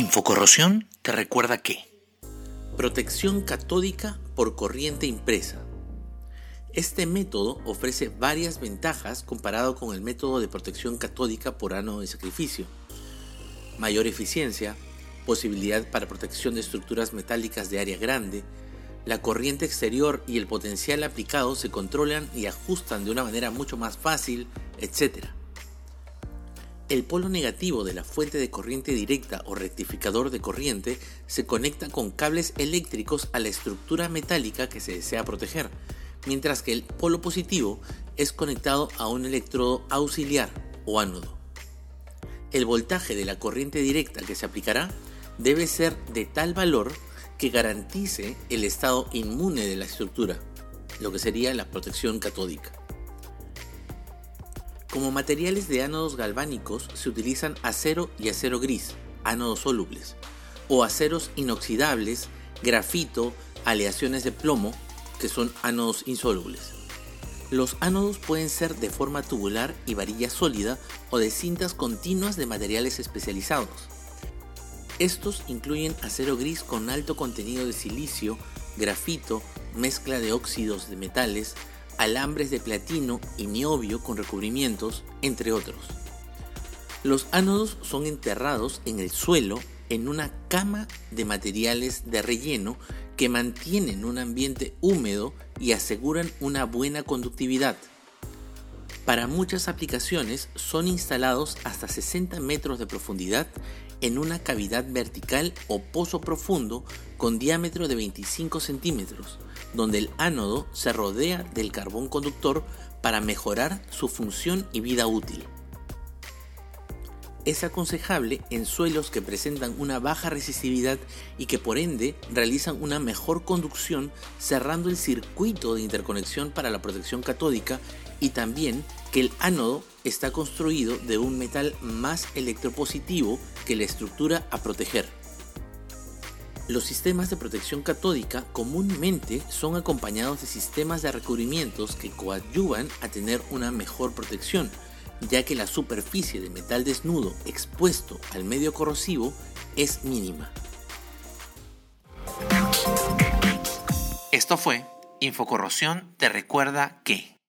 Infocorrosión te recuerda que Protección catódica por corriente impresa. Este método ofrece varias ventajas comparado con el método de protección catódica por ánodo de sacrificio. Mayor eficiencia, posibilidad para protección de estructuras metálicas de área grande, la corriente exterior y el potencial aplicado se controlan y ajustan de una manera mucho más fácil, etc. El polo negativo de la fuente de corriente directa o rectificador de corriente se conecta con cables eléctricos a la estructura metálica que se desea proteger, mientras que el polo positivo es conectado a un electrodo auxiliar o ánodo. El voltaje de la corriente directa que se aplicará debe ser de tal valor que garantice el estado inmune de la estructura, lo que sería la protección catódica. Como materiales de ánodos galvánicos se utilizan acero y acero gris, ánodos solubles, o aceros inoxidables, grafito, aleaciones de plomo, que son ánodos insolubles. Los ánodos pueden ser de forma tubular y varilla sólida o de cintas continuas de materiales especializados. Estos incluyen acero gris con alto contenido de silicio, grafito, mezcla de óxidos de metales, alambres de platino y niobio con recubrimientos, entre otros. Los ánodos son enterrados en el suelo en una cama de materiales de relleno que mantienen un ambiente húmedo y aseguran una buena conductividad. Para muchas aplicaciones son instalados hasta 60 metros de profundidad en una cavidad vertical o pozo profundo con diámetro de 25 centímetros, donde el ánodo se rodea del carbón conductor para mejorar su función y vida útil. Es aconsejable en suelos que presentan una baja resistividad y que por ende realizan una mejor conducción cerrando el circuito de interconexión para la protección catódica y también que el ánodo está construido de un metal más electropositivo que la estructura a proteger. Los sistemas de protección catódica comúnmente son acompañados de sistemas de recubrimientos que coadyuvan a tener una mejor protección, ya que la superficie de metal desnudo expuesto al medio corrosivo es mínima. Esto fue Infocorrosión te recuerda que